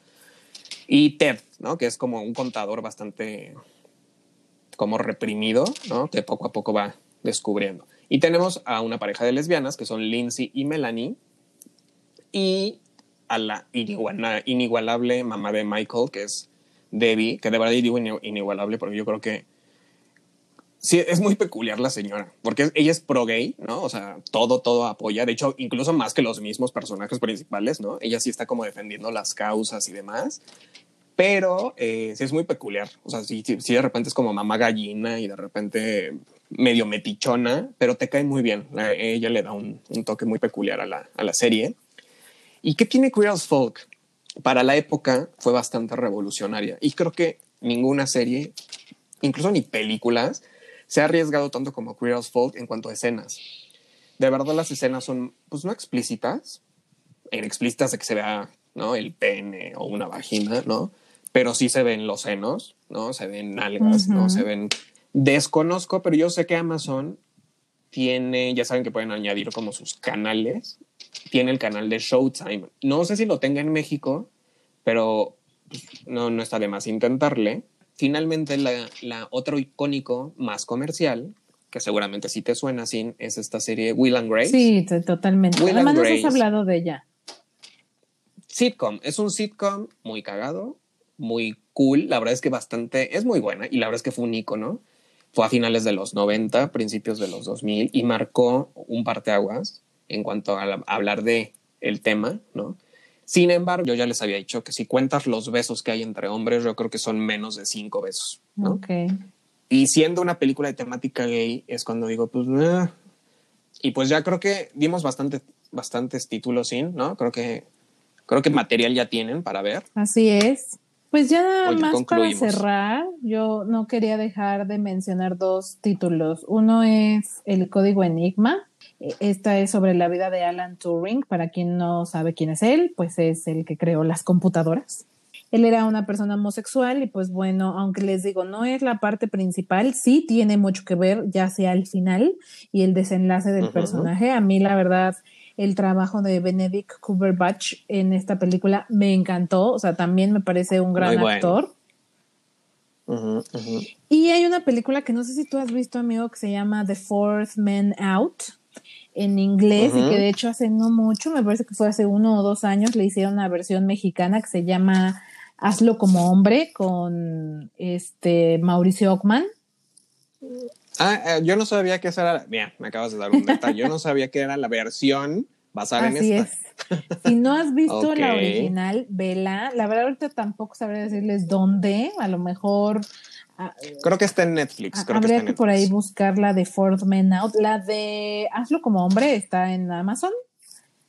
Y Ted, ¿no? Que es como un contador bastante como reprimido, ¿no? Que poco a poco va descubriendo. Y tenemos a una pareja de lesbianas que son Lindsay y Melanie y a la inigualable mamá de Michael, que es Debbie, que de verdad digo inigualable porque yo creo que sí, es muy peculiar la señora, porque ella es pro gay, ¿no? O sea, todo, todo apoya, de hecho, incluso más que los mismos personajes principales, ¿no? Ella sí está como defendiendo las causas y demás, pero eh, sí es muy peculiar, o sea, sí, de repente es como mamá gallina y de repente medio metichona, pero te cae muy bien, ella le da un, un toque muy peculiar a la, a la serie. ¿Y qué tiene Queer as Folk? Para la época fue bastante revolucionaria y creo que ninguna serie, incluso ni películas, se ha arriesgado tanto como Queer as Folk en cuanto a escenas. De verdad las escenas son, pues no explícitas, en explícitas de que se vea, ¿no? El pene o una vagina, ¿no? Pero sí se ven los senos, ¿no? Se ven algas, ¿no? Se ven... Desconozco, pero yo sé que Amazon tiene, ya saben que pueden añadir como sus canales tiene el canal de Showtime. No sé si lo tenga en México, pero pues, no, no está de más intentarle. finalmente la, la otro icónico más comercial, que seguramente sí te suena, Sin, es esta serie Will and Grace. Sí, totalmente. Will Además, nos has hablado de ella. Sitcom, es un sitcom muy cagado, muy cool, la verdad es que bastante, es muy buena y la verdad es que fue un icono. Fue a finales de los 90, principios de los 2000 y marcó un parteaguas en cuanto a, la- a hablar de el tema, ¿no? Sin embargo, yo ya les había dicho que si cuentas los besos que hay entre hombres, yo creo que son menos de cinco besos, ¿no? Ok. Y siendo una película de temática gay, es cuando digo, pues, eh. y pues ya creo que dimos bastante, bastantes títulos sin, ¿no? Creo que, creo que material ya tienen para ver. Así es. Pues ya Oye, más para cerrar, yo no quería dejar de mencionar dos títulos. Uno es El Código Enigma. Eh, Esta es sobre la vida de Alan Turing. Para quien no sabe quién es él, pues es el que creó las computadoras. Él era una persona homosexual y pues bueno, aunque les digo, no es la parte principal, sí tiene mucho que ver, ya sea el final y el desenlace del personaje. A mí la verdad, el trabajo de Benedict Cumberbatch en esta película me encantó, o sea, también me parece un gran bueno. actor. Y hay una película que no sé si tú has visto, amigo, que se llama The Fourth Man Out en inglés y que de hecho hace no mucho, me parece que fue hace uno o dos años, le hicieron una versión mexicana que se llama Hazlo como hombre con este Mauricio Ockman. Ah, eh, yo no sabía que esa era, mira, me acabas de dar un detalle, yo no sabía que era la versión basada Así en esta. es. Si no has visto la original, vela. La verdad ahorita tampoco sabría decirles dónde, a lo mejor ah, Creo que está en Netflix. Ah, Creo que Habría está que, en por ahí buscar la de Fourth Man Out. La de Hazlo como hombre está en Amazon.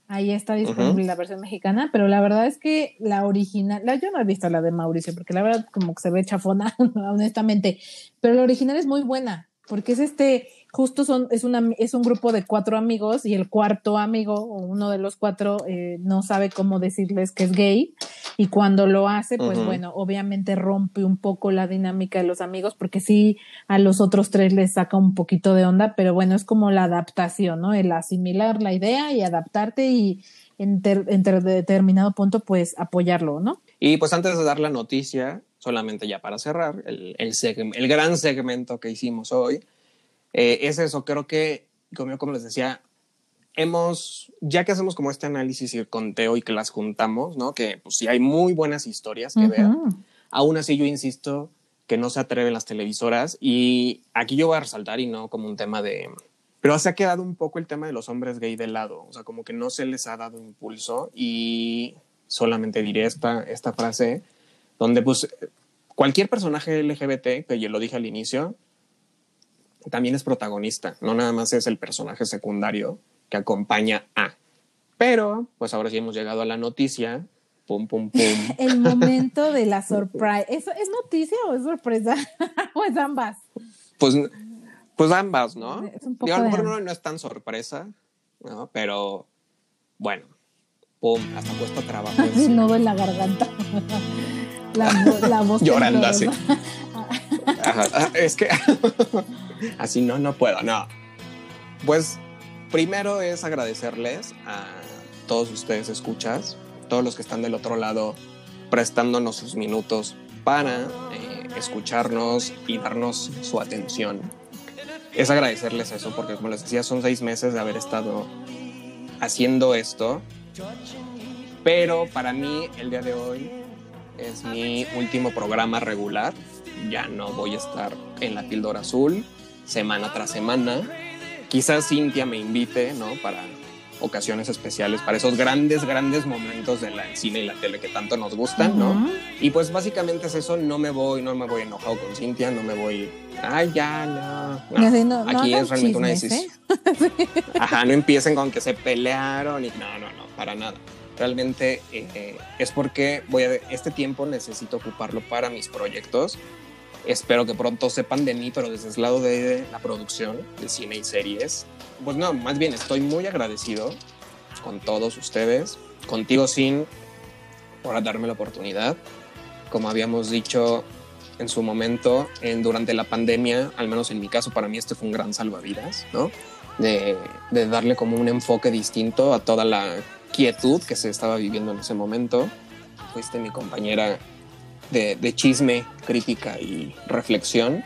Ahí está disponible la versión mexicana, pero la verdad es que la original, la, yo no he visto la de Mauricio, porque la verdad como que se ve chafona, honestamente, pero la original es muy buena, porque es este, justo son, es, una, es un grupo de cuatro amigos y el cuarto amigo, o uno de los cuatro, eh, no sabe cómo decirles que es gay, y cuando lo hace, pues bueno, obviamente rompe un poco la dinámica de los amigos, porque sí a los otros tres les saca un poquito de onda, pero bueno, es como la adaptación, ¿no? El asimilar la idea y adaptarte y en, ter- en ter- determinado punto, pues apoyarlo, ¿no? Y pues antes de dar la noticia, solamente ya para cerrar, el, el, el gran segmento que hicimos hoy, eh, es eso, creo que, como, como les decía, hemos, ya que hacemos como este análisis y el conteo y que las juntamos, ¿no? Que pues sí hay muy buenas historias que ver, Ujú. aún así yo insisto que no se atreven las televisoras y aquí yo voy a resaltar y no como un tema de... Pero se ha quedado un poco el tema de los hombres gay de lado, o sea, como que no se les ha dado impulso y solamente diré esta, esta frase, donde pues cualquier personaje LGBT, que yo lo dije al inicio, también es protagonista, no nada más es el personaje secundario que acompaña a. Pero, pues ahora sí hemos llegado a la noticia, pum, pum, pum. El momento de la sorpresa. ¿Eso es noticia o es sorpresa? ¿O es ambas? Pues, pues ambas, ¿no? Es un poco Digo, a lo de mejor ambas. no, no es tan sorpresa, ¿no? Pero bueno, pum, hasta cuesta trabajo. Nudo en la garganta. La, la voz Llorando así. Ah, es que así no, no puedo, no. Pues primero es agradecerles a todos ustedes escuchas, todos los que están del otro lado prestándonos sus minutos para eh, escucharnos y darnos su atención. Es agradecerles eso porque como les decía son seis meses de haber estado haciendo esto, pero para mí el día de hoy es mi último programa regular ya no voy a estar en la píldora azul semana tras semana. Quizás Cintia me invite, ¿no? Para ocasiones especiales, para esos grandes, grandes momentos del cine y la tele que tanto nos gustan, ¿no? Ujú. Y pues básicamente es eso, no me voy, no me voy enojado con Cintia, no me voy, ay, ya, no. No. no- no Aquí es realmente una chismes, ¿eh? decisión. Ajá, no empiecen con que se pelearon y no, no, no, para nada. Realmente eh, eh, es porque voy a, este tiempo necesito ocuparlo para mis proyectos. Espero que pronto sepan de mí, pero desde el lado de la producción de cine y series. Pues no, más bien estoy muy agradecido con todos ustedes, contigo Sin, por darme la oportunidad. Como habíamos dicho en su momento, en, durante la pandemia, al menos en mi caso, para mí este fue un gran salvavidas, ¿no? De, de darle como un enfoque distinto a toda la quietud que se estaba viviendo en ese momento. Fuiste mi compañera de, de chisme, crítica y reflexión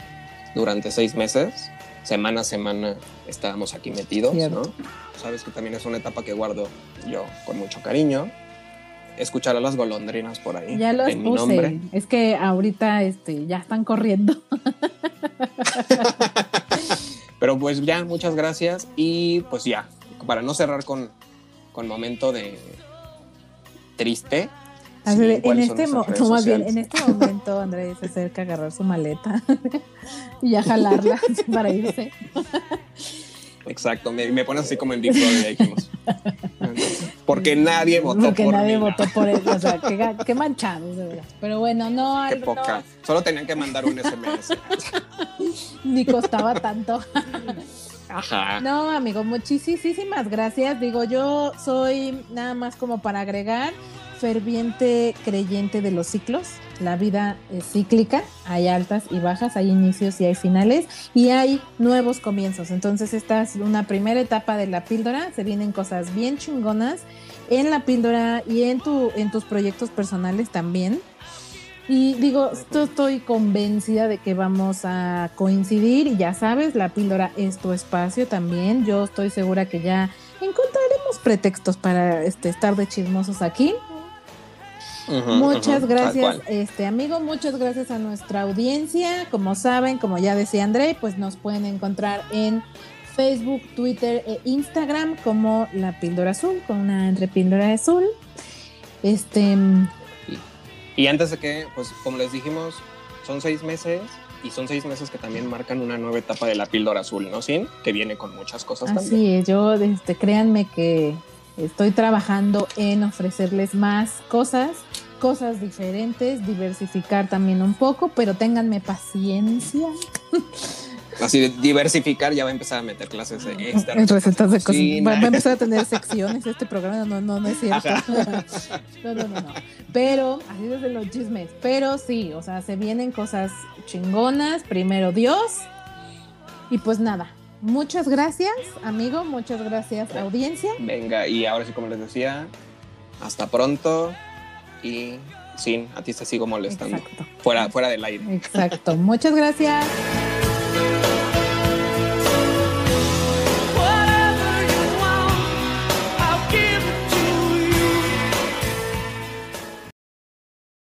durante seis meses. Semana a semana estábamos aquí metidos, Cierto. ¿no? Sabes que también es una etapa que guardo yo con mucho cariño. Escuchar a las golondrinas por ahí. Ya los en mi nombre. Es que ahorita este, ya están corriendo. Pero pues ya, muchas gracias. Y pues ya, para no cerrar con, con momento de triste. Así sí, de, en ¿cuáles son este, no, más bien, en este momento Andrés se acerca a agarrar su maleta y a jalarla para irse. Exacto, me, me pones así como en Big. Porque nadie votó Porque por nadie mí, votó ¿no? por él. O sea, qué, qué manchados, de verdad. Pero bueno, no, Qué poca. Solo tenían que mandar un SMS. ni costaba tanto. Ajá. No, amigo, muchísimas gracias. Digo, yo soy nada más como para agregar ferviente creyente de los ciclos. La vida es cíclica, hay altas y bajas, hay inicios y hay finales y hay nuevos comienzos. Entonces esta es una primera etapa de la píldora, se vienen cosas bien chingonas en la píldora y en, tu, en tus proyectos personales también. Y digo, esto estoy convencida de que vamos a coincidir y ya sabes, la píldora es tu espacio también. Yo estoy segura que ya encontraremos pretextos para este, estar de chismosos aquí. Muchas gracias, este amigo, muchas gracias a nuestra audiencia. Como saben, como ya decía André, pues nos pueden encontrar en Facebook, Twitter e Instagram como La Píldora Azul, con una entre Píldora Azul. Este, Y antes de que, pues como les dijimos, son seis meses y son seis meses que también marcan una nueva etapa de la píldora azul, ¿no? Sin que viene con muchas cosas también. Es, yo este, créanme que estoy trabajando en ofrecerles más cosas, cosas diferentes, diversificar también un poco, pero ténganme paciencia. Así de diversificar, ya va a empezar a meter clases de extra. Recetas de cocina. Va, va a empezar a tener secciones este programa, no, no, no es cierto. No, no, no, no. Pero, así desde los chismes, pero sí, o sea, se vienen cosas chingonas, primero Dios. Y pues nada, muchas gracias, amigo, muchas gracias, audiencia. Venga, y ahora sí, como les decía, hasta pronto y sin, a ti te sigo molestando. Exacto. Fuera, fuera del aire. Exacto. Muchas gracias.